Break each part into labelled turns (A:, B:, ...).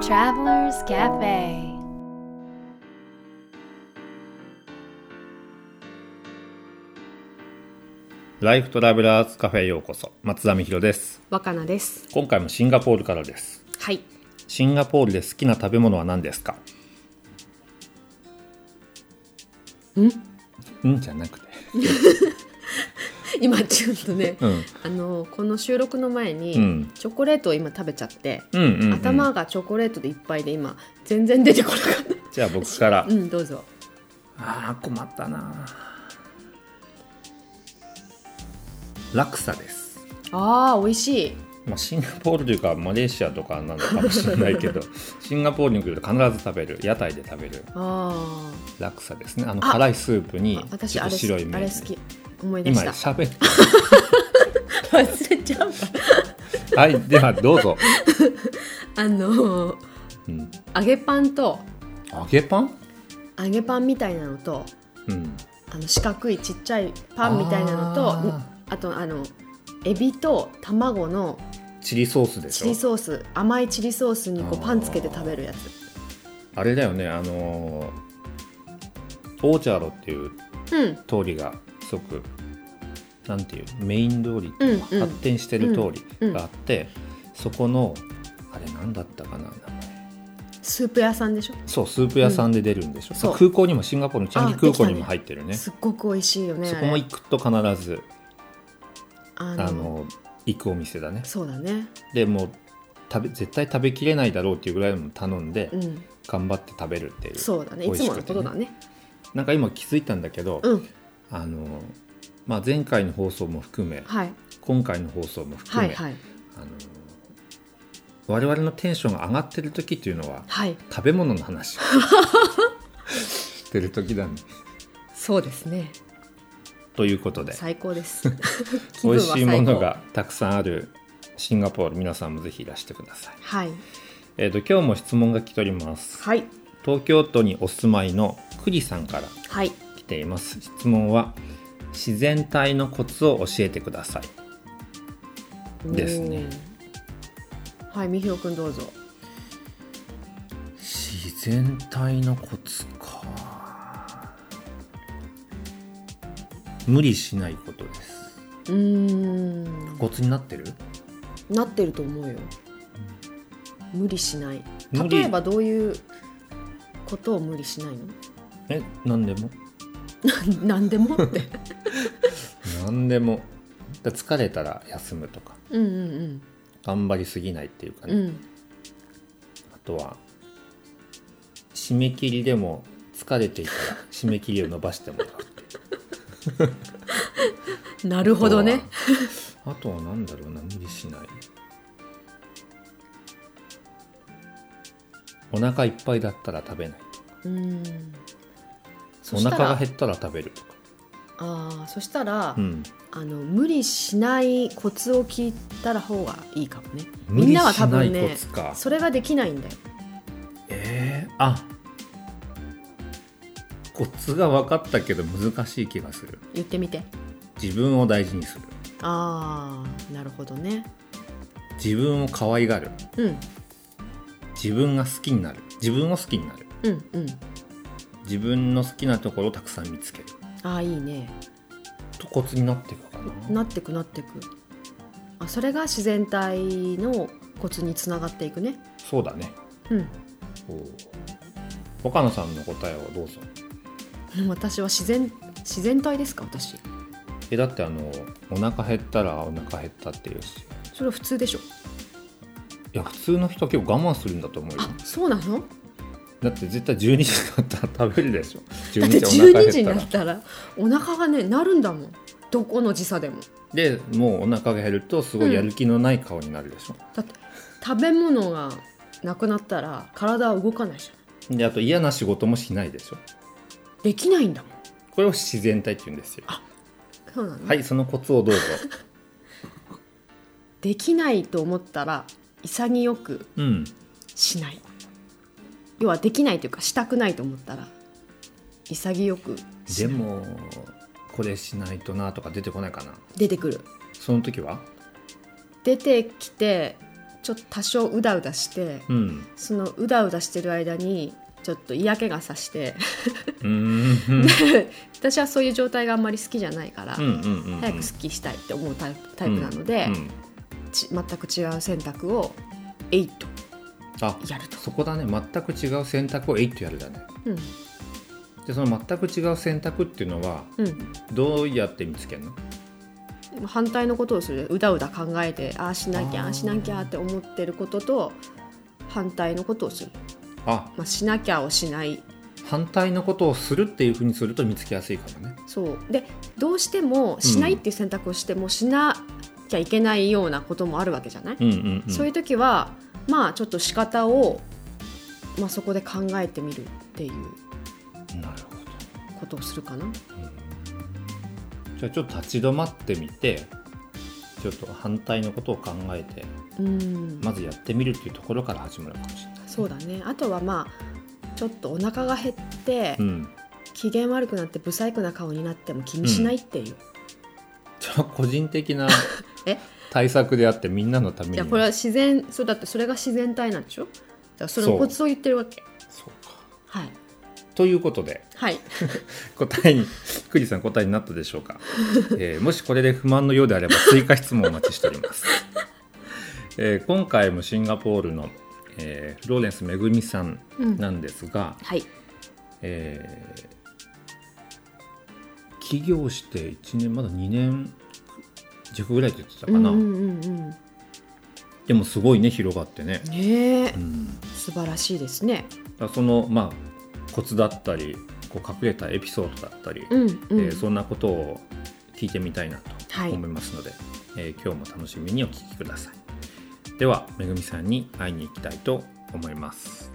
A: Travelers Cafe.
B: ライフトラベラーズカフェへようこそ。松田美弘です。
C: 若菜です。
B: 今回もシンガポールからです。
C: はい。
B: シンガポールで好きな食べ物は何ですか？ん？ん？じゃなくて
C: 今ちょっとね、
B: うん。
C: あのこの収録の前に、
B: うん。
C: チョコレートを今食べちゃって、
B: うんうん、うん、
C: 頭がチョコレートでいっぱいで今全然出てこなかっ
B: じゃあ僕から。
C: たうんどうぞ。
B: あー困ったな。ラクサです。
C: あー美味しい。
B: まあ、シンガポールというかマレーシアとかなのかもしれないけど シンガポールに来ると必ず食べる。屋台で食べる。
C: あ
B: ラクサですね。あの
C: あ
B: 辛いスープにちょっと
C: あれ
B: 白い麺。
C: あれ好き思い出
B: 今
C: した。
B: 喋って
C: 忘れちゃうわ
B: はいではどうぞ、
C: あの
B: うん、
C: 揚げパンと
B: 揚げパン？
C: 揚げパンみたいなのと
B: うん。
C: あの四角いちっちゃいパンみたいなのと
B: あ
C: あとあのエビと卵の
B: チリソースでし
C: チリ
B: ょ
C: ソース。甘いチリソースにこうパンつけて食べるやつ。
B: あれだよねあのーオーチャードっていう
C: うん。
B: 通りがすごくなんていうメイン通り、
C: うんうん。
B: 発展してる通
C: うん
B: りがあって、そこのあれなんだったかな名前。
C: スープ屋さんでしょ？
B: そうスープ屋さんで出るんでしょ、
C: そう。
B: 空港にもシンガポールのチャンギ空港にも入ってるね。
C: すっごく美味しいよね。
B: そこも行くと必ず
C: あの
B: 行くお店だね。
C: そうだね。
B: でもう食べ絶対食べきれないだろうっていうぐらいのも頼んで、
C: うん。
B: 頑張って食べるっていう。
C: そうだね。いつものことだね。
B: なんか今気づいたんだけど、
C: うん
B: あのまあ、前回の放送も含め
C: はい。
B: 今回の放送も含め、
C: はいはい。
B: あの我々のテンションが上がってる時っていうのは
C: はい。
B: 食べ物の話。をしてる時だね。
C: そうですね。
B: ということで。
C: 最高です。
B: 美味しいものがたくさんあるシンガポール皆さんもぜひいらしてください。
C: はい。
B: えー、と今日も質問が来ております。
C: はい。
B: 東京都にお住まいのクリさんから。
C: はい。
B: 来ています。質問は自然体のコツを教えてください。ですね。
C: はいみひろくんどうぞ。
B: 自然体のコツか。無理しないことです。
C: うーん。
B: コツになってる？
C: なってると思うよ。無理しない。例えばどういうことを無理しないの？
B: え何でも？
C: 何でもって。
B: 何でも。だ疲れたら休むとか。
C: うんうん
B: 頑張りすぎないっていうかね、
C: うん。うん
B: あとは締め切りでも疲れていたら締め切りを伸ばしてもらう
C: なるほどね。
B: あとは何だろうな無理しない。お腹いっぱいだったら食べない。
C: うん。そ
B: お腹が減ったら食べるとか。
C: ああそしたら、
B: うん。
C: あの無理しないコツを聞いたら方がいいかもね。
B: 無理
C: みんなは多
B: しない
C: 分ね
B: コツか。
C: それができないんだよ。
B: えー、あコツが分かったけど難しい気がする。
C: 言ってみて。
B: 自分を大事にする。
C: ああなるほどね。
B: 自分を可愛がる。
C: うん。
B: 自分が好きになる。自分を好きになる。
C: うんうん
B: 自分の好きなところをたくさん見つける。
C: ああいいね。
B: とコツになっていくかな。
C: なってくなってく。あそれが自然体のコツにつながっていくね。
B: そうだね。
C: うん。
B: 岡野さんの答えをどうぞ。
C: 私は自然自然体ですか私。
B: えだってあのお腹減ったらお腹減ったっていうし。
C: それは普通でしょ。
B: いや普通の人は結構我慢するんだと思うよ。
C: あそうなの？
B: だって絶対12時だったら食べるでしょ。
C: だって
B: 12時お腹
C: 12時になったらお腹がねなるんだもん。どこの時差でも。
B: でもうお腹が減るとすごいやる気のない顔になるでしょ、
C: だって食べ物がなくなったら体は動かないじゃん。
B: であと嫌な仕事もしないでしょ。
C: できないんだもん。
B: これを自然体って言うんですよ。
C: そうなの、
B: はいそのコツをどうぞ。
C: できないと思ったら潔く
B: うん。
C: しない要はできないというかしたくないと思ったら潔く
B: でもこれしないとなとか出てこないかな。
C: 出てくる。
B: その時は？
C: 出てきてちょっと多少うだうだして
B: うん。
C: そのうだうだしてる間にちょっと嫌気がさして 私はそういう状態があんまり好きじゃないから、
B: うんうんうんうん。
C: 早くすっきりしたいって思うタイプなので、
B: うん
C: ち全く違う選択を8
B: あ
C: やると。
B: そこだね。全く違う選択を8やるだね。
C: うん。
B: でその全く違う選択っていうのは
C: うん。
B: どうやって見つけるの？
C: 反対のことをする。うだうだ考えてああしなきゃ
B: あ
C: しなきゃって思ってることと反対のことをする、
B: あ。
C: まあ、しなきゃをしない。
B: 反対のことをするっていうふうにすると見つけやすいかもね。
C: そう。でどうしてもしないっていう選択をしてもしなきゃいけないようなこともあるわけじゃない、
B: うんうんうん。
C: そういう時はまあちょっと仕方を、まあ、そこで考えてみるっていうことをするかな。
B: じゃあちょっと立ち止まってみてちょっと反対のことを考えて
C: うん。
B: まずやってみるっていうところから始まるかもしれない。
C: そうだね。あとはまあちょっとお腹が減って、
B: うん。
C: 機嫌悪くなって不細工な顔になっても気にしないっていう、
B: じゃあ個人的な
C: え？
B: 対策であってみんなのために。
C: じゃあこれは自然そうだってそれが自然体なんでしょ？だからそのコツを言ってるわけ。
B: そうか。
C: はい。
B: ということで。
C: はい。
B: 答えにクリさん答えになったでしょうか、えーもしこれで不満のようであれば追加質問をお待ちしております、えー今回もシンガポールの、えーフローレンスめぐみさんなんですが、
C: はい。
B: えー起業して1年まだ2年弱ぐらいって言ってたかな、
C: うんうんうんうん
B: でもすごいね広がってね、
C: ねえ。
B: うん、
C: 素晴らしいですね。
B: そのまあコツだったりこう隠れたエピソードだったり、
C: うんうん、
B: えーそんなことを聞いてみたいなと
C: はい。
B: 思いますので、えー今日も楽しみにお聞きください。ではめぐみさんに会いに行きたいと思います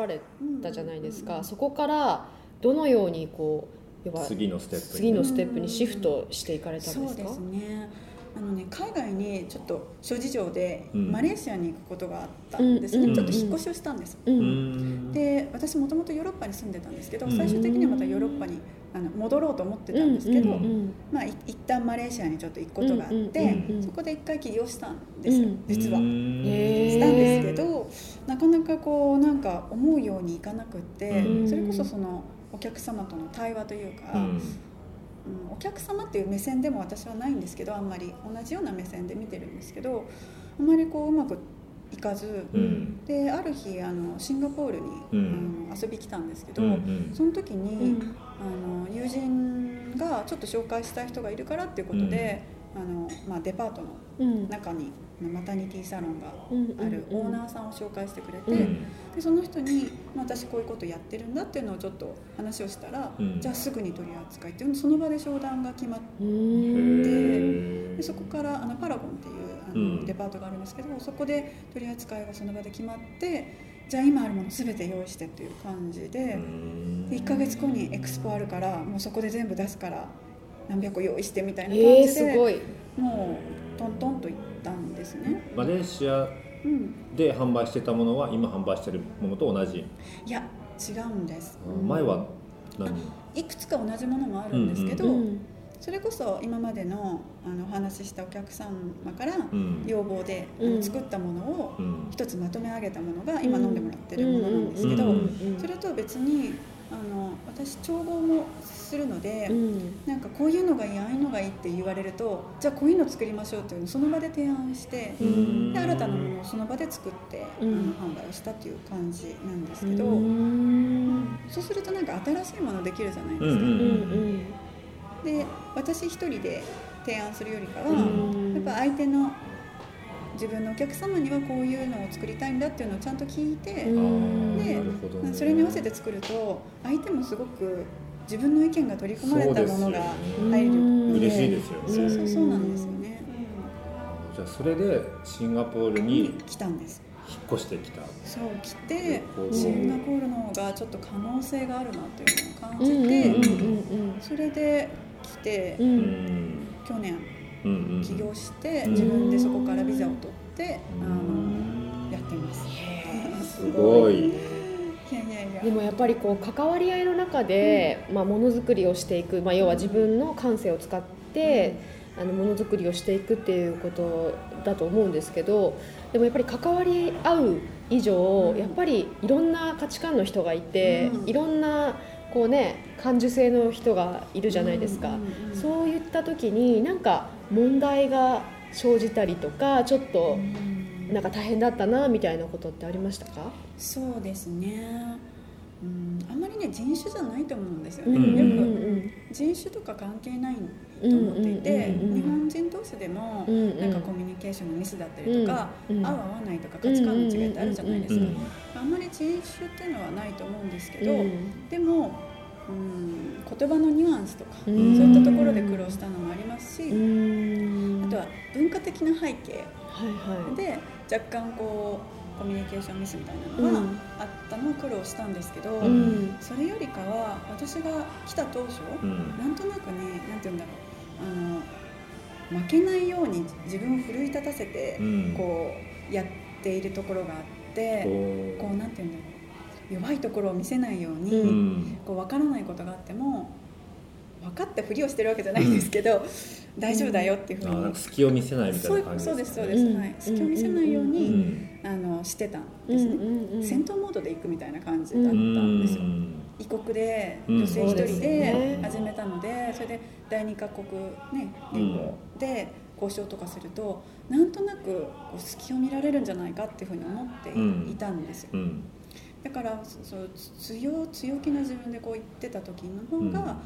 C: られたじゃないですか、そこからどのようにこう
B: 次のステップに
C: 次のステップにシフトしていかれたんですか
D: うですねあのね海外にちょっと諸事情でマレーシアに行くことがあったんですね、
C: うん
D: ちょっと引っ越しをしたんです、
C: う
B: ん
D: で私もともとヨーロッパに住んでたんですけど最終的にはまたヨーロッパにあの戻ろうと思ってたんですけど、
C: うんうん
D: まあ、い一旦マレーシアにちょっと行くことがあって、
C: うんうんうん。
D: そこで一回起業したんですよ、
C: うん。
D: 実は。したんですけどなかなかこうなんか思うようにいかなくって、
B: うん。
D: それこそそのお客様との対話というか、
B: うん。
D: うんお客様っていう目線でも私はないんですけどあんまり同じような目線で見てるんですけどあんまりこううまくいかず、
B: うん。
D: である日あのシンガポールに、
B: うん。
D: あの遊び来たんですけど、
B: うんうん。
D: その時に、
C: うん
D: あの友人がちょっと紹介したい人がいるからっていうことで、あのまあ、デパートの
C: うん。
D: 中にマタニティサロンが
C: うん
D: ある
C: うん
D: オーナーさんを紹介してくれて、
B: うん。
D: でその人にまあ私こういうことやってるんだっていうのをちょっと話をしたら、
B: うん。
D: じゃあすぐに取り扱いっていうその場で商談が決まってでそこからあのパラゴンっていうあの、
B: うん。
D: デパートがあるんですけどそこで取り扱いがその場で決まってじゃあ今あるもの全て用意してっていう感じで,、
B: うん。
D: で1ヶ月後にエクスポあるからもうそこで全部出すから何百個用意してみたいな感
C: えー、
D: じで、
C: すごい。
D: もうトントンといったんですね。
B: マレーシア
D: うん、
B: で販売してたものは今販売してるものと同じ、
D: いや違うんです。
B: 前は何？
D: いくつか同じものもあるんですけど、
C: うん
D: それこそ今までのあのお話ししたお客様から
B: うん。
D: 要望で、あ
C: うん。
D: の作ったものを
B: うん。
D: 一つまとめ上げたものが今飲んでもらってるものなんですけど、
B: うん。
C: うん。
D: それと別にあの私調合もするので、
C: うん。
D: なんかこういうのがいいああいうのがいいって言われるとじゃあこういうの作りましょうっていうのをその場で提案して、
C: うん。
D: で新たなものをその場で作って、
C: うん。
D: あの販売をしたっていう感じなんですけど、
C: うん。
D: そうするとなんか新しいものできるじゃないですか。
B: うん
C: うんうん
D: で私一人で提案するよりかは、
C: うん。
D: やっぱ相手の自分のお客様にはこういうのを作りたいんだっていうのをちゃんと聞いて、
C: うん。
D: で
B: なるほどね。
D: それに合わせて作ると相手もすごく自分の意見が取り込まれたものが入る
C: うん。
D: ので
B: 嬉しいですよね。
D: そうそうそうなんですよね、
B: じゃあそれでシンガポール
D: うん
B: に
D: 来たんです。
B: 引っ越してきた。
D: そう来てシンガポールの方がちょっと可能性があるなというのを感じ
C: うん
D: て、
C: うん。
D: それで
C: う
B: うん。ん。
D: 去年。起業して
B: うん。
D: 自分でそこからビザを取って、
B: う
D: あの
B: ん
D: やってます。
B: すごい。
D: いいやいやいや。
C: でもやっぱりこう関わり合いの中で、まあ、ものづくりをしていく、まあ、要は自分の感性を使って、あのものづくりをしていくっていうことだと思うんですけどでもやっぱり関わり合う以上、
D: うん。
C: やっぱりいろんな価値観の人がいて、
D: うん。
C: いろんなこうね感受性の人がいるじゃないですか。そういった時になんか問題が生じたりとかちょっとなんか大変だったなみたいなことってありましたか？
D: そうですね。うん。あんまりね人種じゃないと思うんですよ
C: う
D: ね、
B: ん
D: よ
C: うん。
D: く人種とか関係ないと思っていて、日本人同士でもなんかコミュニケーションのミスだったりとか、合う合わないとか価値観の違いってあるじゃないですか、あんまり人種っていうのはないと思うんですけど、
C: うん。
D: でも、うん、言葉のニュアンスとか、
C: うん。
D: そういったところで苦労したのもありますし、
C: うん。
D: あとは文化的な背景で若干こうコミュニケーションミスみたいなのが
C: うん。
D: あったのを苦労したんですけど、
C: うん。
D: それよりかは私が来た当初、
B: うん。
D: なんとなくねなんて言うんだろう。あの負けないように自分を奮い立たせて、
B: うん。
D: こうやっているところがあって、
B: こ
D: こうなんて言うんだろう弱いところを見せないように、
B: ううん。
D: こう分からないことがあっても分かったふりをしてるわけじゃないんですけど、大丈夫だよっていうふうに、
B: あなんか隙を見せないみたいな感じ
D: そうですそうです、
C: うん。
D: はい、隙を見せないよう
B: う
D: に、
B: ん。
D: あのしてたん
C: うん
D: ですね、
C: うんうん
D: 戦闘モードで行くみたいな感じだった
B: うん
D: ですよ、異国で
B: うん。
D: 女性一人
C: で
D: 始めたのでそれで第二カ国ね言語で交渉とかするとなんとなくこう隙を見られるんじゃないかっていうふうに思っていたんですよ。
B: うん
D: だからそう強強気な自分でこう言ってた時の方が、
B: うん。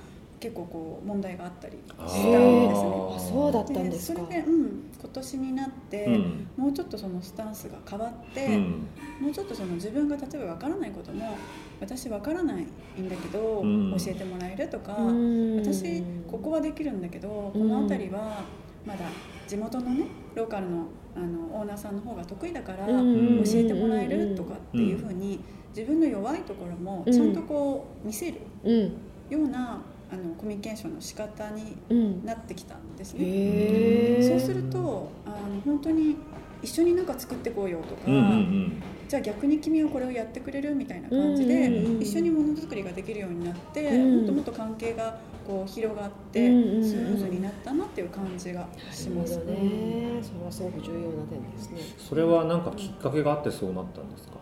D: 結構こう問題があったり
B: あ
D: したんですね。
C: あそうだったんですか。
D: それで、うん、今年になって、
B: うん。
D: もうちょっとそのスタンスが変わって、
B: うん。
D: もうちょっとその自分が例えば分からないことも私分からないんだけど、
B: うん。
D: 教えてもらえるとか、
C: うん。
D: 私ここはできるんだけどこの辺りはまだ地元のねローカルのあのオーナーさんの方が得意だから教
C: うん。
D: えてもらえるとかっていうふうに自分の弱いところもちゃんとこう見せる
C: うん。
D: ようなあのコミュニケーションの仕方に
C: うん。
D: なってきたんですね。
C: へえ
D: そうするとあの本当に一緒に何か作ってこうよとか、
B: うんうん
D: じゃあ逆に君はこれをやってくれるみたいな感じで、
C: うん
D: 一緒にものづくりができるようになって、
C: うん。
D: もっともっと関係がこう広がって、
C: うん
D: スムーズになったなっていう感じがします
C: ね。それはすごく重要な点ですね。
B: それはなんかきっかけがあってそうなったんですか？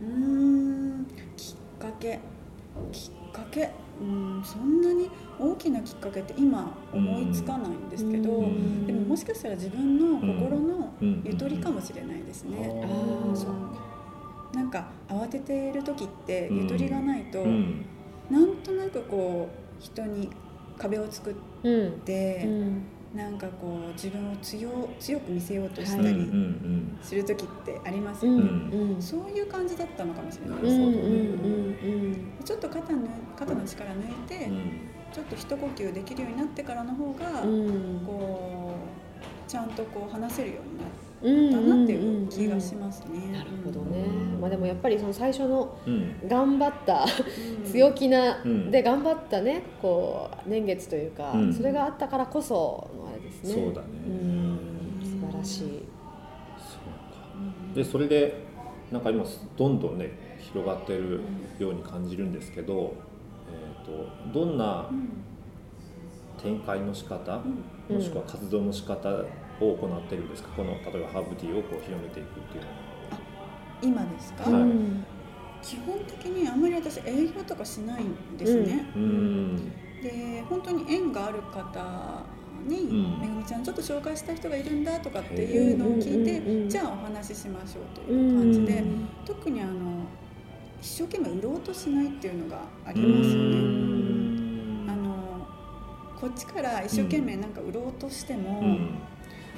D: うーんきっかけ。きっかけ？うんそんなに大きなきっかけって今思いつかないんですけど、
C: うん
D: でももしかしたら自分の心の
B: うん。
D: ゆとりかもしれないですね。
C: あー。
D: そうなんか慌てている時ってゆとりがないと、
B: うん。
D: なんとなくこう人に壁を作っ
C: うん。
D: て、
C: うん
D: なんかこう自分を強強く見せようとし
B: うんうんう
D: たり
B: ん。
D: する時ってあります
C: うん
D: よね、
C: うん。
D: そういう感じだったのかもしれないです、
C: うんうんうん
D: ちょっと肩の肩の力抜いて、ちょっと一呼吸できるようになってからの方が、
C: うん。
D: こうちゃんとこう話せるようになっ
C: うん
D: たなっていう気がしますね。
C: なるほどね、まあ、でもやっぱりその最初の
B: うん。
C: 頑張った
D: うん。
C: 強気な、
B: うん。
C: で頑張ったねこう年月というか、
B: うん。
C: それがあったからこそのあれですね。
B: そうだね。
C: うん。素晴らしい、
B: そうか。でそれでなんか今どんどんね広がってるように感じるんですけど、えー、とどんな
D: うん。
B: 展開の仕方、
C: うん。
B: もしくは活動の仕方を行ってるんですか？この例えばハーブティーをこう広めていくっていうのは。
D: 今ですか、
B: はい。
C: うん。
D: 基本的にあんまり私営業とかしないんですね、
B: うん。
D: で本当に縁がある方に「
B: うん。
D: めぐみちゃんちょっと紹介した人がいるんだ」とかっていうのを聞いて、じゃあお話ししましょうと
C: う
D: いう感じで、
C: ん。
D: 特にあの一生懸命売ろうとしないっていうのがありますよね。
B: うん。
D: あのこっちから一生懸命なんか売ろうとしても、
B: うん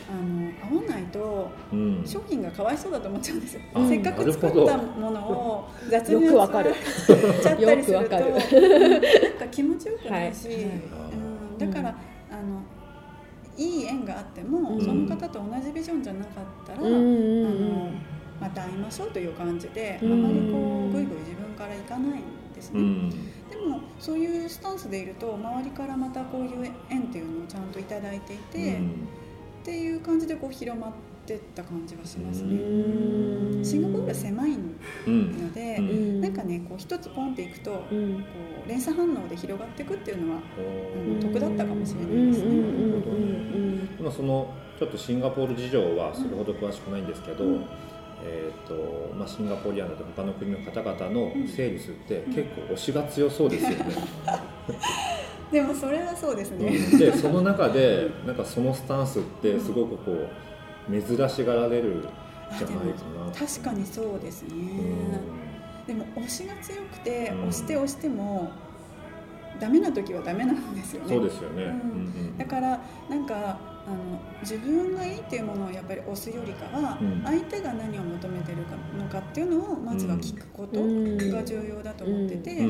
D: あの合わないと
B: うん。
D: 商品がかわいそうだと思っちゃうんですよ、
B: あ
D: せっかく作ったものを 雑に
C: よくわかる。
D: 扱っちゃったりするとなんか気持ちよくないし、
C: はい。はい。
D: うん、だから、あのいい縁があっても、
C: うん。
D: その方と同じビジョンじゃなかったら、
C: うんうん
D: あのまた会いましょうという感じで、
C: うん。
D: あまりこうぐいぐい自分から行かないんですね。
B: うん。
D: でもそういうスタンスでいると周りからまたこういう縁っていうのをちゃんといただいていて、っていう感じでこう広まってった感じがします
B: う
D: ね。
C: うん。
D: シンガポールは狭い
B: うん
D: ので、
B: うん。
D: なんかねこう一つポンっていくとこ
C: うん。
D: う連鎖反応で広がっていくっていうのはうん。得だったかもしれない
C: うん。
D: ですね。
B: そのちょっとシンガポール事情はそれほど詳しくないん。ですけど、
D: うん。
B: えーとまあ、シンガポリアンだと他の国の方々のセールスって結構推しが強そうですよね。
D: でもそれはそうですね。
B: うんでその中でなんかそのスタンスってすごくこう珍しがられるじゃないかな。
D: 確かにそうですね。
B: うん
D: でも推しが強くて
B: うん
D: 押して押してもダメな時はダメなんですよね。
B: そうですよね。
D: うん
B: うん
D: だからなんかあの自分がいいっていうものをやっぱり押すよりかは、
B: うん
D: 相手が何を求めてるかのかっていうのをまずは聞くこと
C: うん
D: が重要だと思ってて、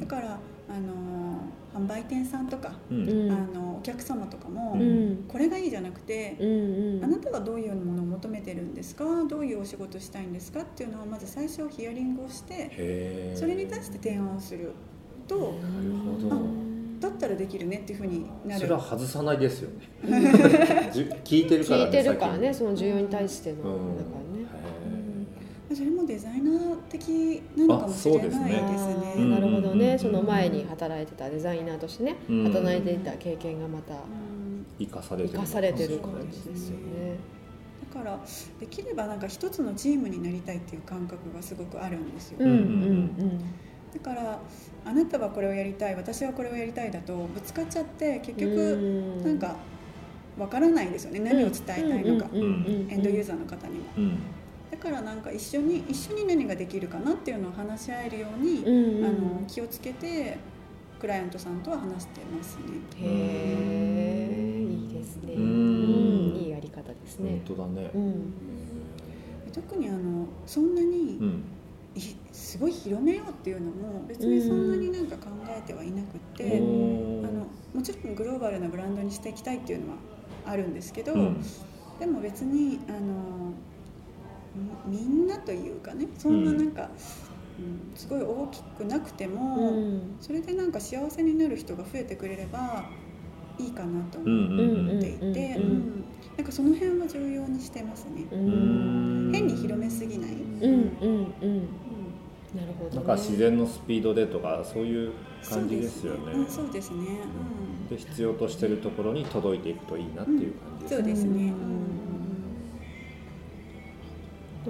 D: だからあの販売店さんとか、
B: うん。
D: あのお客様とかも、
C: うん。
D: これがいいじゃなくて、
C: うんうん。
D: あなたはどういうものを求めてるんですか？どういうお仕事したいんですかっていうのをまず最初ヒアリングをしてそれに対して提案をすると
B: なるほど。
D: だったらできるねっていうふうになる。
B: それは外さないですよね。聞いてるからね。
C: 聞いてるからね
B: 先
C: その需要に対しての
B: うん。
C: からね。
B: へ
D: それもデザイナー的なのかもしれないです
B: あそうです
C: あ
D: ね。
C: ーなるほどねその前に働いてたデザイナーとしてね
B: うん。
C: 働いていた経験がまた
B: 生かされてる。
C: 生かされてる感じですよね。
D: だからできればなんか一つのチームになりたいっていう感覚がすごくあるんですよ。
C: うんうん
D: だからあなたはこれをやりたい私はこれをやりたいだとぶつかっちゃって結
C: うん。
D: 局なんかわからないですよね。何を伝えたいのか。エンドユーザーの方にも。
B: うん。
D: だからなんか一緒に一緒に何ができるかなっていうのを話し合えるように、
C: うんうん。
D: あの気をつけてクライアントさんとは話してますね。
C: へえいいですね。
B: うん。
C: うん。いいやり方ですね。
B: 本当だね。
C: うん。
D: 特にあのそんなに、
B: うん。
D: いすごい広めようっていうのも別にそんなになんか考えてはいなくって、
B: おー。
D: あのもちろんグローバルなブランドにしていきたいっていうのはあるんですけど、
B: うん。
D: でも別にあのみみんなというかねそんななんか、うんすごい大きくなくても、
C: うん。
D: それでなんか幸せになる人が増えてくれればいいかなと
B: うん
D: 思
B: うん。
D: っていて、
C: うん
D: なんかその辺は重要にしてますね。変に広めすぎない、
C: うんうんうん。なるほどね。
B: なんか自然のスピードでとかそういう感じですよね。
D: うんそうですね。
B: で必要としてるところに届いていくといいなっていう感じですね。
D: そうですね。
C: うん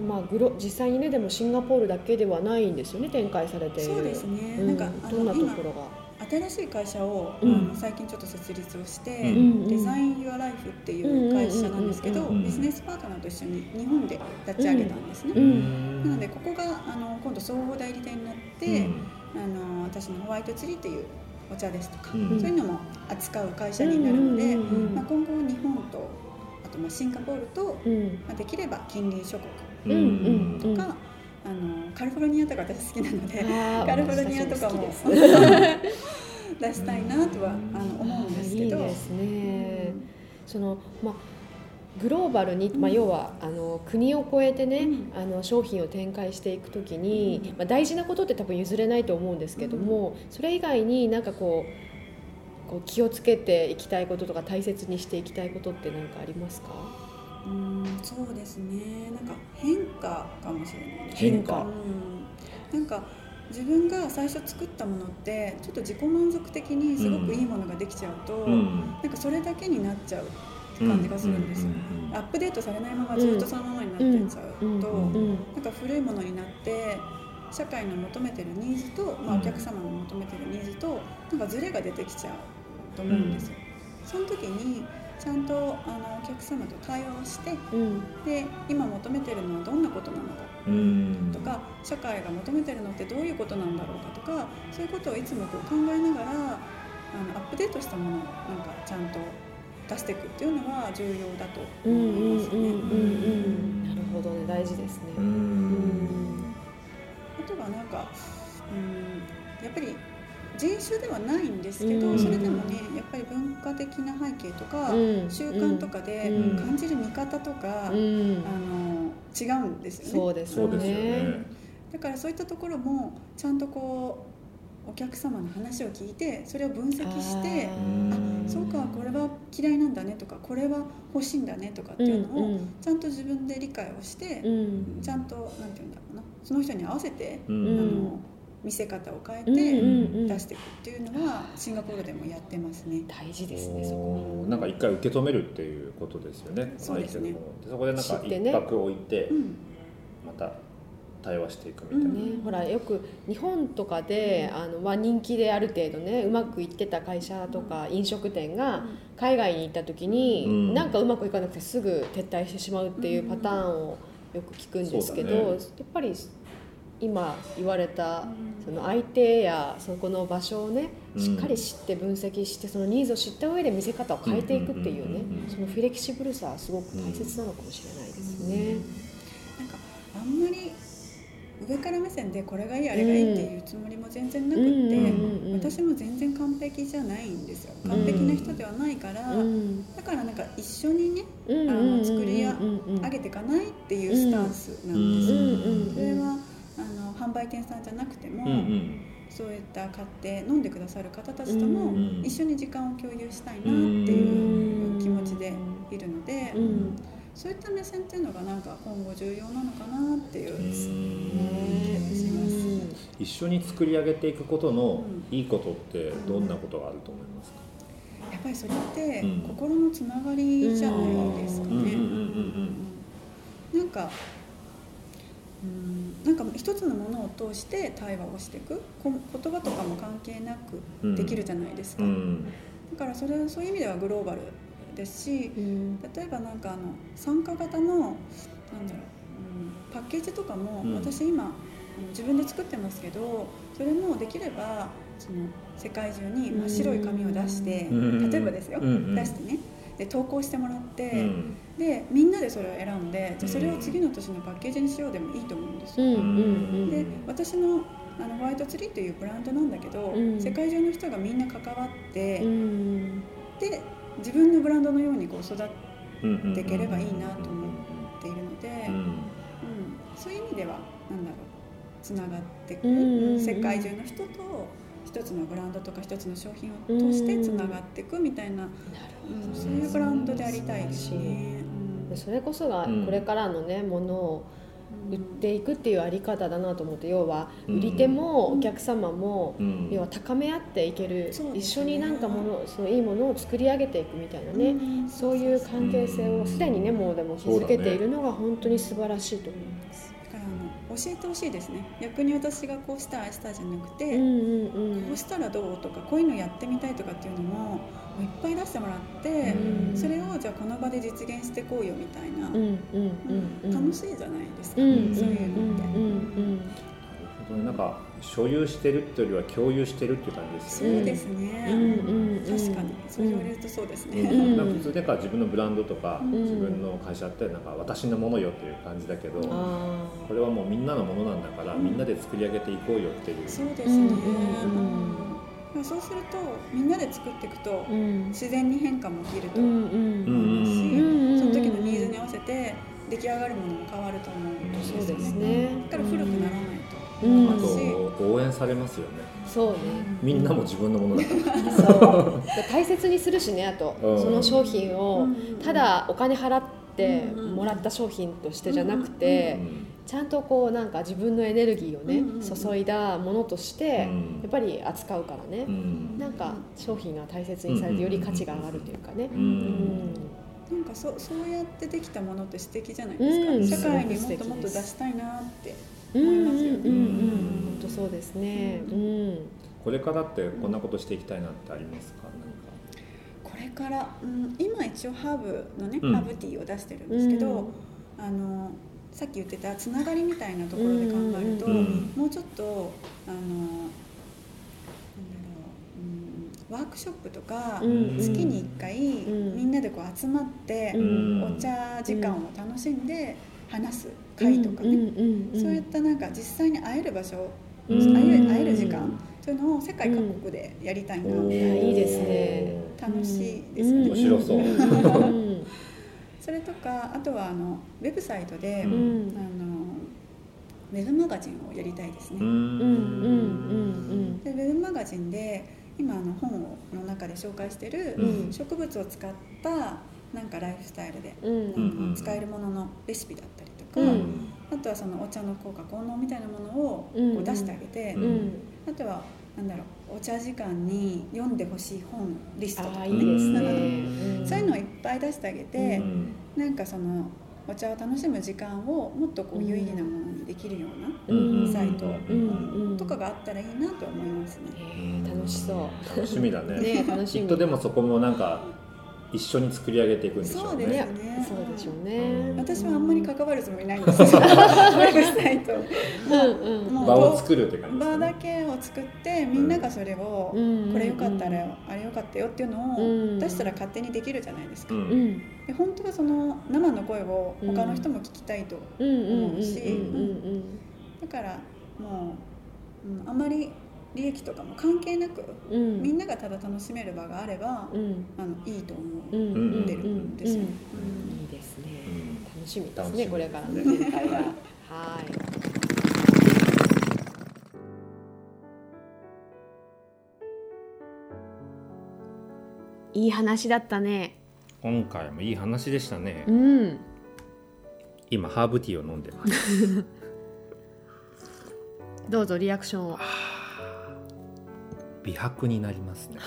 C: まあグロ実際にねでもシンガポールだけではないんですよね展開されている。
D: そうですね。
C: うん。
D: なんかあ
C: どんなところが？
D: 新しい会社を、
C: うん。
D: 最近ちょっと設立をして、
B: うん。
D: デザイン・ユア・ライフっていう会社なんですけど、ビジネスパートナーと一緒に日本で立ち上げたんですね。
C: うん。
D: なのでここがあの今度総合代理店になって、あの私のホワイトツリーっていうお茶ですとか、
B: うん。
D: そういうのも扱う会社になるので、まあ、今後日本とあとまあシンガポールと、
C: うん。
D: まあ、できれば近隣諸国
B: うん
C: うんうん。
D: とか、あのカリフォルニアとか私好きなので、カリフォルニアとかも出したいなとはあの思うんですけど。
C: いいですね。そのまあグローバルに、まあ、要はあの国を越えてね、
D: うん。
C: あの商品を展開していくときに、まあ、大事なことって多分譲れないと思うんですけども、それ以外になんかこうこう気をつけていきたいこととか大切にしていきたいことって何かありますか？
D: うんそうですね。なんか変化かもしれない。
C: 変化。
D: うん、なんか自分が最初作ったものってちょっと自己満足的にすごくいいものができちゃうと、
B: うん。
D: なんかそれだけになっちゃう感じがするんですよ、
B: うん
D: アップデートされないままずっとそのままになってっちゃうと、
B: うん
C: うん
D: なんか古いものになって社会の求めてるニーズと、まあ、
B: うん。
D: お客様の求めてるニーズとなんかズレが出てきちゃうと思うんですよ。その時にちゃんとあのお客様と対話をして
C: うん。
D: で今求めてるのはどんなことなのか
B: うん。
D: とか社会が求めてるのってどういうことなんだろうかとかそういうことをいつもこう考えながらあのアップデートしたものをなんかちゃんと出していくっていうのは重要だと
C: うんうんうん
D: 思いますね。
C: うんうん。なるほどね。大事ですね。
B: う
C: うん
B: ん。
D: あとはなんかうんやっぱり人種ではないんですけど、
C: うん。
D: それでもねやっぱり文化的な背景とか、
C: うん。
D: 習慣とかで
C: うん。
D: 感じる見方とか、
C: うん。
D: あの違うんですよね。
C: そうですよね。
B: ね。
D: だからそういったところもちゃんとこうお客様の話を聞いてそれを分析して
C: あ
D: そうかこれは嫌いなんだねとかこれは欲しいんだねとかっていうのをちゃんと自分で理解をして
C: うん。
D: ちゃんとなんて言うんだろうなその人に合わせて
B: う
D: あ
C: ん
D: の見せ方を変えて
C: うん
D: 出していくっていうのはシンガポールでもやってますね。
C: 大事ですねそこ。
B: なんか一回受け止めるっていうことですよね
D: そうですね。
B: そこでなんか一泊置いて
D: うん。
B: また対話していくみたいな、
D: うん。
C: ね、ほらよく日本とかであの、まあ、人気である程度ねうまくいってた会社とか飲食店が海外に行った時に、
B: うん。
C: なんかうまくいかなくてすぐ撤退してしまうっていうパターンをよく聞くんですけど、
B: ね。
C: やっぱり今言われたその相手やそこの場所をね
B: うん。
C: しっかり知って分析してそのニーズを知った上で見せ方を変えていくっていうねそのフレキシブルさはすごく大切なのかもしれないですね。
D: なんかあんまり上から目線でこれがいいあれがいいっていうつもりも全然なくって、私も全然完璧じゃないんですよ。
B: うん。
D: 完璧な人ではないから、
C: うん。
D: だからなんか一緒にね
C: うん
D: あの作り上げていかないっていうスタンスなんですよ、それはあの販売店さんじゃなくても、
B: うんうん。
D: そういった買って飲んでくださる方たちとも
B: うん
D: 一緒に時間を共有したいなっていう気持ちでいるので、
C: うん。
D: そういった目線っていうのがなんか今後重要なのかなっていう。う、
B: ん。
D: 気がします。
B: 一緒に作り上げていくことの
D: う
B: いいことってどんなことがあると思いますか、
D: やっぱりそれって
B: うん。
D: 心のつながりじゃないですかね。
B: うんうんうんうん。
D: なんかうんなんか一つのものを通して対話をしていくこ言葉とかも関係なくできるじゃないですか、
B: うん。
D: だからそれそういう意味ではグローバルですし
C: うん。
D: 例えばなんかあの参加型のなんだろう、うん、パッケージとかも、
B: うん。
D: 私今あの自分で作ってますけどそれもできればその世界中に真っ白い紙を出して、
B: うん。
D: 例えばですよ、
B: うんうん。
D: 出してねで投稿してもらって、
B: うん。
D: でみんなでそれを選んでじゃあそれを次の年のパッケージにしようでもいいと思うんですよ。
C: うん。うん
D: で私のあのホワイトツリーというブランドなんだけど、
C: うん
D: 世界中の人がみんな関わって、
C: うん
D: で自分のブランドのようにこう育っ
B: うん
D: ていければいいなと思ているので、
B: うん
D: うんそういう意味ではなんだろうつながっていく、
C: うんうんうん。
D: 世界中の人と一つのブランドとか一つの商品を通してつながっていくみたいな、うんそういうブランドでありたいですね。
C: でそれこそが
B: うん。
C: これからのねものを売っていくっていうあり方だなと思って要は
B: うん。
C: 売り手もお客様も
B: うん。
C: 要は高め合っていける一緒になんかものそのいいものを作り上げていくみたいなね
D: うん。
C: そういう関係性をすでにねもうでも築けているのが本当に素晴らしいと思います。
D: 教えてほしいですね。逆に私がこうしたああしたじゃなくて、
C: うんうんうん。
D: こうしたらどうとかこういうのやってみたいとかっていうのもいっぱい出してもらって、
C: うん。
D: それをじゃあこの場で実現していこうよみたいな、
C: うんうんうんうん。
D: 楽しいじゃないですか、
C: うんうん
D: そういうのって。
C: うんうん
B: 本当になんか所有してるっていうよりは共有してるっていう感じです
D: そ
B: よね。
D: うですね、
C: うんうんうん。
D: 確かに。そう言われるとそうですね、
B: うん
C: うん。
B: なんか普通なんか自分のブランドとか、
C: ん。
B: 自分の会社ってなんか私のものよっていう感じだけど、
C: あ
B: これはもうみんなのものなんだから、みんなで作り上げていこうよっていう。
D: そうですね、
C: うん
D: そうするとみんなで作っていくと
C: ーうん。
D: 自然に変化も起きると
C: うんう
D: 思
C: ん
D: うし、
C: うんうん
D: その時のニーズに合わせて出来上がるものも変わると思う。ん。ですよ
C: そうです
D: ね。
C: ね
D: だから古くならない。と
C: うん。
B: あと応援されますよね。
C: そうね。
B: みんなも自分のものだから。
C: そう。で大切にするしねあと。
B: うん。
C: その商品をただお金払って
D: うん。
C: もらった商品としてじゃなくて
B: うん。
C: ちゃんとこうなんか自分のエネルギーをね注いだものとして
B: うん。
C: やっぱり扱うから
B: う
C: ね
B: ん。
C: なんか商品が大切にされてより価値が上がるというかね。
B: う
C: うん。ん
D: なんかそそうやってできたものって素敵じゃないですか、
C: うん。
D: 社会にもっともっと出したいなって思いますよね。
C: うん本当そうですね。うん。
B: これからってこんなことしていきたいなってありますか？
D: これから、うん、今一応ハーブのね、
B: うん。
D: ハーブティーを出してるんですけど、あのさっき言ってたつながりみたいなところで考えると、
C: うん。
B: うん
D: もうちょっとあのなんだろう、うん、ワークショップとか、
C: うん。
D: 月に1回、
C: ん。
D: みんなでこう集まって、
C: うん。
D: お茶時間を楽しんで話す会とかね、
C: うんうんうん
D: そういったなんか実際に会える場所、
C: うん。
D: 会える会える時間そういうのを世界各国でやりたいな。って、
C: いやいいですね。
D: 楽しいですよね。
B: 面白そう。
C: うん。
D: それとかあとはあのウェブサイトで、
C: うん。
D: あのウェブマガジンをやりたいですね。
B: うん。
C: うんうんうん
D: でウェブマガジンで今あの本をの中で紹介してる
C: うん。
D: 植物を使ったなんかライフスタイルで
C: うん。
D: 使えるもののレシピだったりとか、
C: うん。
D: あとはそのお茶の効果効能みたいなものを
C: うん
D: こう出してあげて、
B: うん。
C: うん
D: あとはなんだろうお茶時間に読んでほしい本リストとか
C: ね。
D: そういうのをいっぱい出してあげて、
B: うん
D: なんかそのお茶を楽しむ時間をもっとこう有意義なものにできるような
C: うん。
D: サイトとかがあったらいいなと思いますね。
C: 楽しそう。
B: 楽しみだね。
C: ね楽しみ。
B: きっとでもそこもなんか一緒に作り上げていくんでしょうね。
D: そうですね。
C: そうでしょうね
D: 私はあんまり関わるつもりないんです。よ。ウェブサイト。
B: 場を作るって感じ
D: 場
B: ね。
D: だけを作ってみんながそれを
C: うん。
D: これよかったらあれよかったよっていうの
C: うん。
D: を出したら勝手にできるじゃないですか。で本当はその生の声を他の人も聞きたいと。
C: うんうんうんうんうん。
D: だからもう、うん、あまり利益とかも関係なく
C: うん。
D: みんながただ楽しめる場があれば
C: うん。
D: あのいいと思う。
C: うんうんうん
D: 出るんですよ
C: うん。いいですね。
B: うん。
C: 楽しみですねこれからの展開が はい。いい話だったね。
B: 今回もいい話でしたね。
C: うん。
B: 今ハーブティーを飲んでます。
C: どうぞリアクションを
B: 美白になりますね。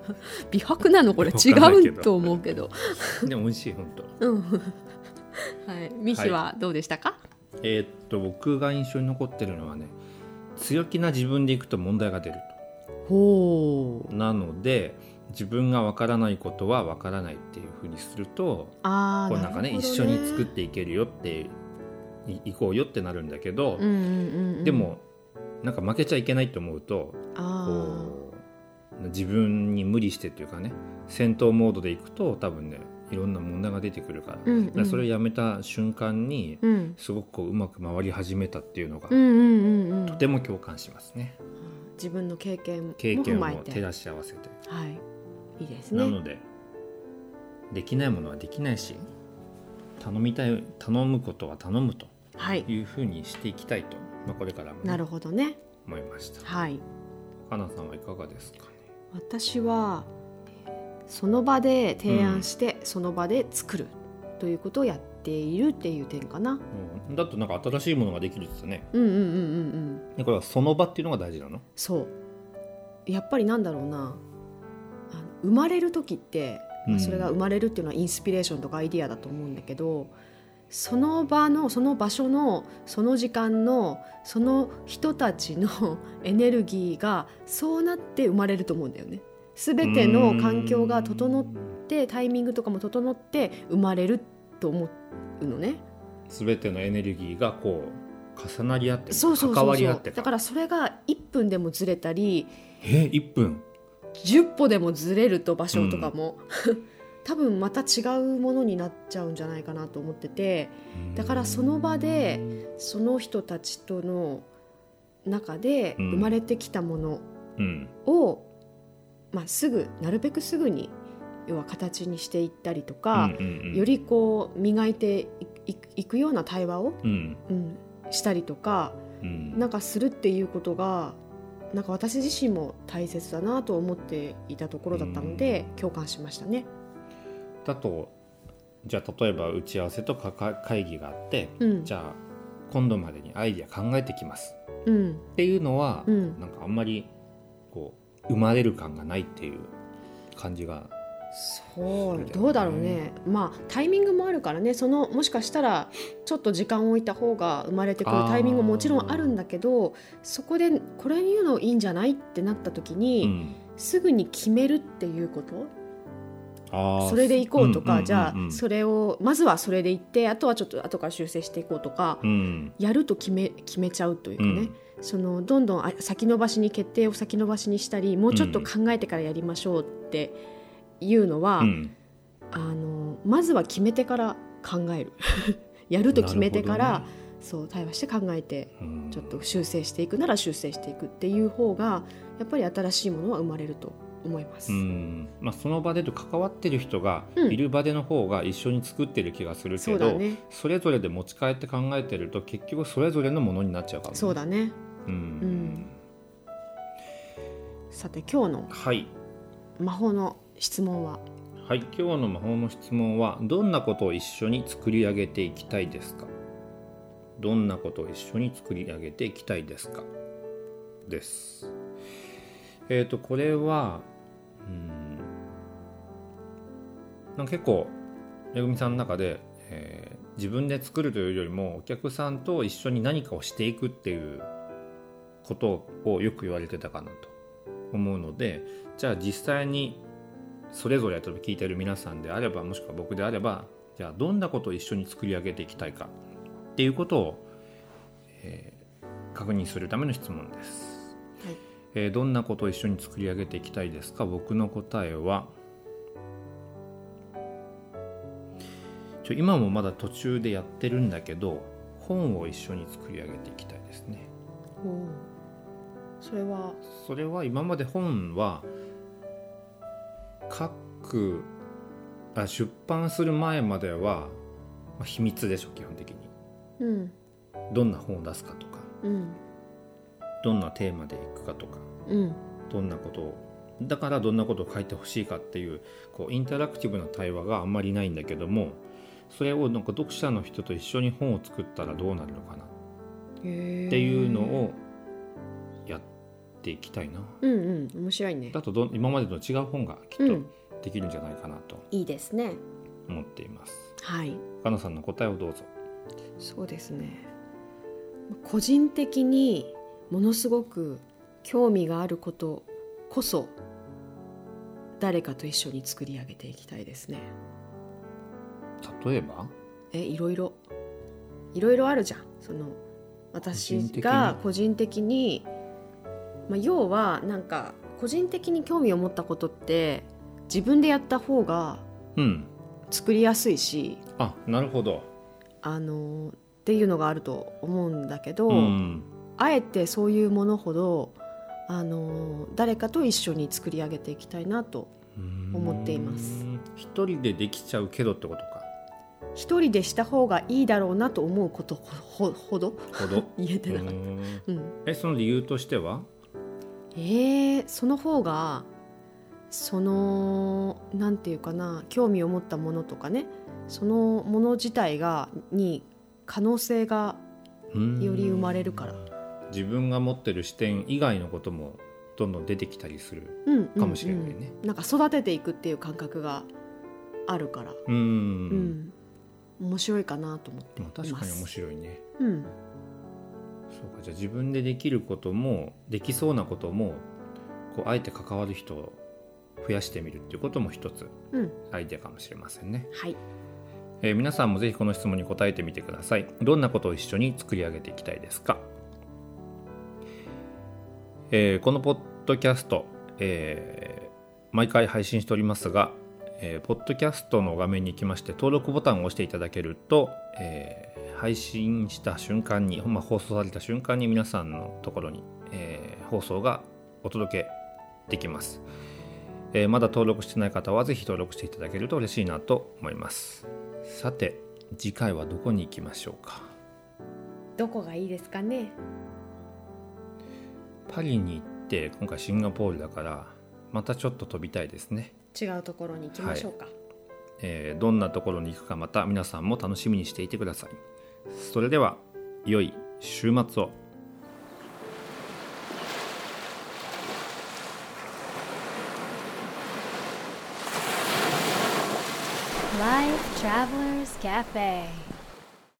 C: 美白なの？これ。
B: わ
C: 違うと思うけど。
B: でも美味しい本当。
C: うん。はい。ミシはどうでしたか、
B: えーっと僕が印象に残ってるのはね強気な自分でいくと問題が出る
C: ほう。
B: となので自分がわからないことはわからないっていうふうにすると
C: ああ
B: こうなんかね一緒に作っていけるよっていいこうよってなるんだけど、
C: うんうんうんうん、
B: でもなんか負けちゃいけないと思うと
C: あ
B: こう自分に無理してっていうかね戦闘モードでいくと多分ねいろんな問題が出てくるから,、
C: うんうん。
B: それをやめた瞬間に
C: ーうん。
B: すごくこううまく回り始めたっていうのが、とても共感しますね。
C: 自分の経験も
B: 経験照らし合わせて、
C: はい。いいですね。
B: なのでできないものはできないし頼みたい頼むことは頼むと。
C: はい。
B: いうふうにしていきたいと、まあ、これからもね、
C: なるほどね。
B: 思いました。
C: はい。
B: かなさんはいかがですか？ね
C: 私はその場で提案して、その場で作るということをやっているっていう点かな。
B: うん。だとなんか新しいものができるってね。
C: うんうんうんうんうん。
B: でこれはその場っていうのが大事なの？
C: そう。やっぱりなんだろうな。生まれる時って、まあ
B: うん。
C: それが生まれるっていうのはインスピレーションとかアイディアだと思うんだけどその場のその場所のその時間のその人たちのエネルギーがそうなって生まれると思うんだよね。すべての環境が整ってタイミングとかも整って生まれると思うのね。
B: すべてのエネルギーがこう重なり合って関わり合ってた。
C: だからそれが1分でもずれたり
B: え1分
C: ？10歩でもずれると場所とかも、多分また違うものになっちゃうんじゃないかなと思っててだからその場でその人たちとの中で
B: うん。
C: 生まれてきたもの
B: うん。
C: を、まあ、すぐなるべくすぐに要は形にしていったりとか、
B: うんうんうん。
C: よりこう磨いていいくような対話を、
B: うん。
C: うん、したりとか
B: うん。
C: なんかするっていうことがなんか私自身も大切だなと思っていたところだったので、共感しましたね。
B: だとじゃあ例えば打ち合わせとかか会議があって、
C: うん、
B: じゃあ今度までにアイディア考えてきます。
C: うん。
B: っていうのは、
C: うん。
B: なんかあんまりこう生まれる感がないっていう感じが
C: そうどうだろうね。まあタイミングもあるからね。そのもしかしたらちょっと時間を置いた方が生まれてくるタイミングももちろんあるんだけどそこでこれ言うのいいんじゃない？ってなった時に、
B: うん。
C: すぐに決めるっていうこと？それでいこうとか、
B: んんんん。
C: じゃあそれをまずはそれでいってあとはちょっと後から修正していこうとか、
B: うん。
C: やると決め決めちゃうというかね、
B: うん。
C: そのどんどんあ先延ばしに決定を先延ばしにしたりもうちょっと考えてからやりましょうっていうのは、
B: うん。
C: あのまずは決めてから考える。やると決めてから、
B: なるほ
C: そう対話して考えてちょっと修正していく。なら修正していくっていう方がやっぱり新しいものは生まれると思います。
B: うん。まあ、その場でと関わってる人が
C: うん。
B: いる場での方が一緒に作ってる気がするけど、
C: そうだね。
B: それぞれで持ち帰って考えてると結局それぞれのものになっちゃうかもね、
C: そうだね。
B: うん、
C: んさて今日の
B: はい。
C: 魔法の質問は？
B: はい。今日の魔法の質問はどんなことを一緒に作り上げていきたいですか？どんなことを一緒に作り上げていきたいですか？です。えっ、とこれはうん。なんか結構めぐみさんの中で、えー自分で作るというよりもお客さんと一緒に何かをしていくっていうことをよく言われてたかなと思うのでじゃあ実際にそれぞれ例えば聞いてる皆さんであればもしくは僕であればじゃあどんなことを一緒に作り上げていきたいかっていうことを、えー確認するための質問です、えーどんなことを一緒に作り上げていきたいですか？僕の答えはちょ今もまだ途中でやってるんだけど本を一緒に作り上げていきたいですね。
C: それは？
B: それは今まで本は書くあ出版する前までは、まあ、秘密でしょ基本的に。
C: うん。
B: どんな本を出すかとか。
C: うん
B: どんなテーマでいくかとか
C: うん。
B: どんなことをだからどんなことを書いてほしいかっていうこうインタラクティブな対話があんまりないんだけどもそれをなんか読者の人と一緒に本を作ったらどうなるのかなっ
C: へ
B: ていうのをやっていきたいな。
C: うんうん。面白いね。
B: だとどん今までと違う本がきっと
C: うん。
B: できるんじゃないかなと
C: いいですね。
B: 思っています。
C: はい。
B: かなさんの答えをどうぞ。
C: そうですね。個人的にものすごく興味があることこそ誰かと一緒に作り上げていきたいですね
B: 例えば？
C: えいろいろいろいろあるじゃんその私が個人的に？まあ、要はなんか個人的に興味を持ったことって自分でやった方が
B: うん。
C: 作りやすいし
B: あなるほど。
C: あのっていうのがあると思うんだけど、
B: うん。
C: あえてそういうものほどあの誰かと一緒に作り上げていきたいなと思っています。
B: うん。一人でできちゃうけどってことか。
C: 一人でした方がいいだろうなと思うことほほほど？
B: ほど。
C: 言えてなかった、
B: うん。
C: うん、
B: えその理由としては？
C: えー、その方がそのなんていうかな興味を持ったものとかねそのもの自体がに可能性が
B: うん
C: より生まれるから
B: 自分が持ってる視点以外のこともどんどん出てきたりする
C: うん
B: かもしれないね。
C: うんなんか育てていくっていう感覚があるから、
B: うん。
C: うん。面白いかなと思ってい
B: まあ。確かに面白いね。
C: うん。
B: そうかじゃあ自分でできることもできそうなこともこうあえて関わる人を増やしてみるっていうことも一つ
C: うん。
B: アイデアかもしれませんね、
C: はい。
B: えー皆さんもぜひこの質問に答えてみてください。どんなことを一緒に作り上げていきたいですか、えーこのポッドキャスト、えー毎回配信しておりますが、えーポッドキャストの画面に行きまして登録ボタンを押していただけると、えー配信した瞬間に、まあ、放送された瞬間に皆さんのところに、えー放送がお届けできます、えーまだ登録してない方はぜひ登録していただけると嬉しいなと思います。さて次回はどこに行きましょうか？
C: どこがいいですかね？
B: パリに行って今回シンガポールだからまたちょっと飛びたいですね。
C: 違うところに行きましょうか、
B: えーどんなところに行くかまた皆さんも楽しみにしていてください。それでは良い週末を。
A: Life Travelers Cafe